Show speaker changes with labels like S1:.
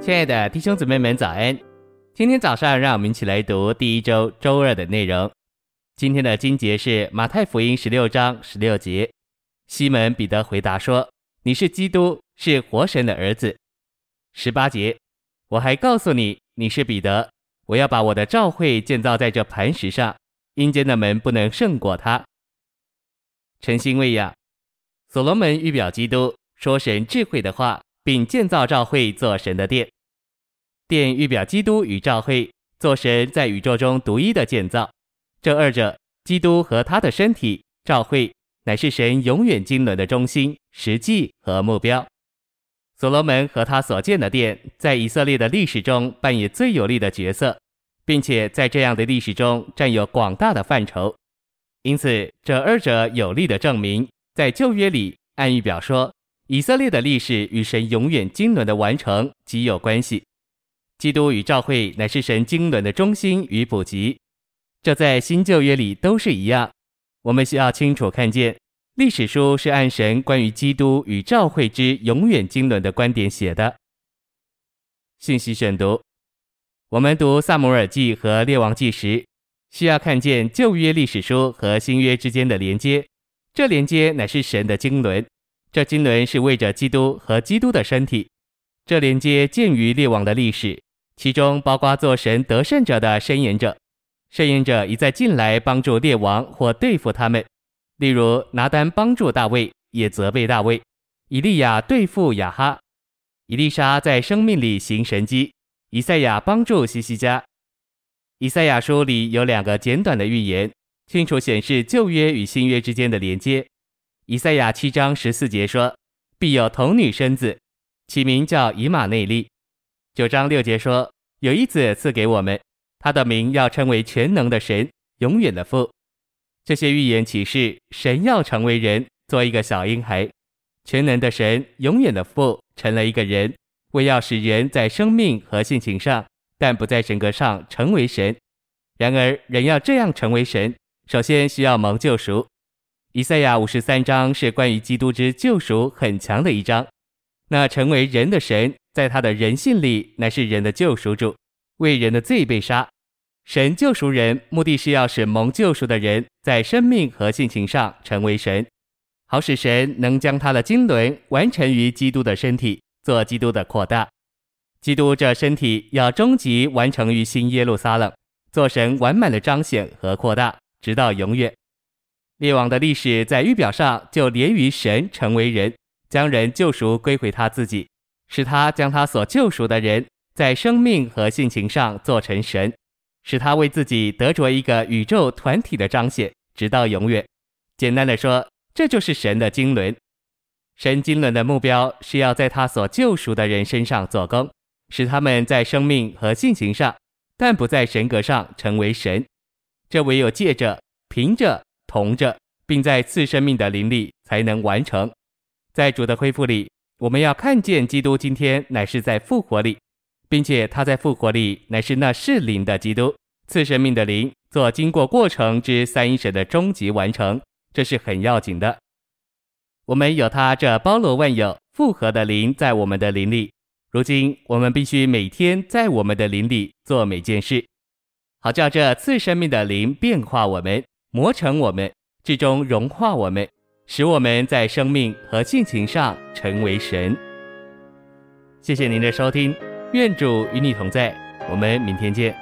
S1: 亲爱的弟兄姊妹们，早安！今天早上，让我们一起来读第一周周二的内容。今天的经节是马太福音十六章十六节。西门彼得回答说：“你是基督，是活神的儿子。”十八节，我还告诉你，你是彼得，我要把我的教会建造在这磐石上，阴间的门不能胜过它。诚心喂养，所罗门预表基督，说神智慧的话，并建造教会做神的殿。殿预表基督与教会，做神在宇宙中独一的建造。这二者，基督和他的身体教会，乃是神永远经纶的中心、实际和目标。所罗门和他所建的殿，在以色列的历史中扮演最有力的角色，并且在这样的历史中占有广大的范畴。因此，这二者有力的证明，在旧约里暗预表说，以色列的历史与神永远经纶的完成极有关系。基督与教会乃是神经纶的中心与普及，这在新旧约里都是一样。我们需要清楚看见，历史书是按神关于基督与教会之永远经纶的观点写的。信息选读：我们读撒母耳记和列王记时，需要看见旧约历史书和新约之间的连接。这连接乃是神的经纶，这经纶是为着基督和基督的身体。这连接见于列王的历史。其中包括做神得胜者的申言者，申言者一再进来帮助列王或对付他们。例如拿单帮助大卫，也责备大卫；以利亚对付亚哈，以利沙在生命里行神迹；以赛亚帮助西西家。以赛亚书里有两个简短的预言，清楚显示旧约与新约之间的连接。以赛亚七章十四节说：“必有童女生子，起名叫以马内利。”九章六节说，有一子赐给我们，他的名要称为全能的神，永远的父。这些预言启示，神要成为人，做一个小婴孩。全能的神，永远的父，成了一个人，为要使人在生命和性情上，但不在神格上成为神。然而，人要这样成为神，首先需要蒙救赎。以赛亚五十三章是关于基督之救赎很强的一章。那成为人的神，在他的人性里，乃是人的救赎主，为人的罪被杀。神救赎人，目的是要使蒙救赎的人在生命和性情上成为神，好使神能将他的经纶完成于基督的身体，做基督的扩大。基督这身体要终极完成于新耶路撒冷，做神完满的彰显和扩大，直到永远。列王的历史在预表上就连于神成为人。将人救赎归回他自己，使他将他所救赎的人在生命和性情上做成神，使他为自己得着一个宇宙团体的彰显，直到永远。简单的说，这就是神的经纶。神经纶的目标是要在他所救赎的人身上做工，使他们在生命和性情上，但不在神格上成为神。这唯有借着、凭着、同着，并在赐生命的灵里才能完成。在主的恢复里，我们要看见基督今天乃是在复活里，并且他在复活里乃是那是灵的基督，赐生命的灵，做经过过程之三一神的终极完成，这是很要紧的。我们有他这包罗万有复合的灵在我们的灵里，如今我们必须每天在我们的灵里做每件事，好叫这赐生命的灵变化我们，磨成我们，至终融化我们。使我们在生命和性情上成为神。谢谢您的收听，愿主与你同在，我们明天见。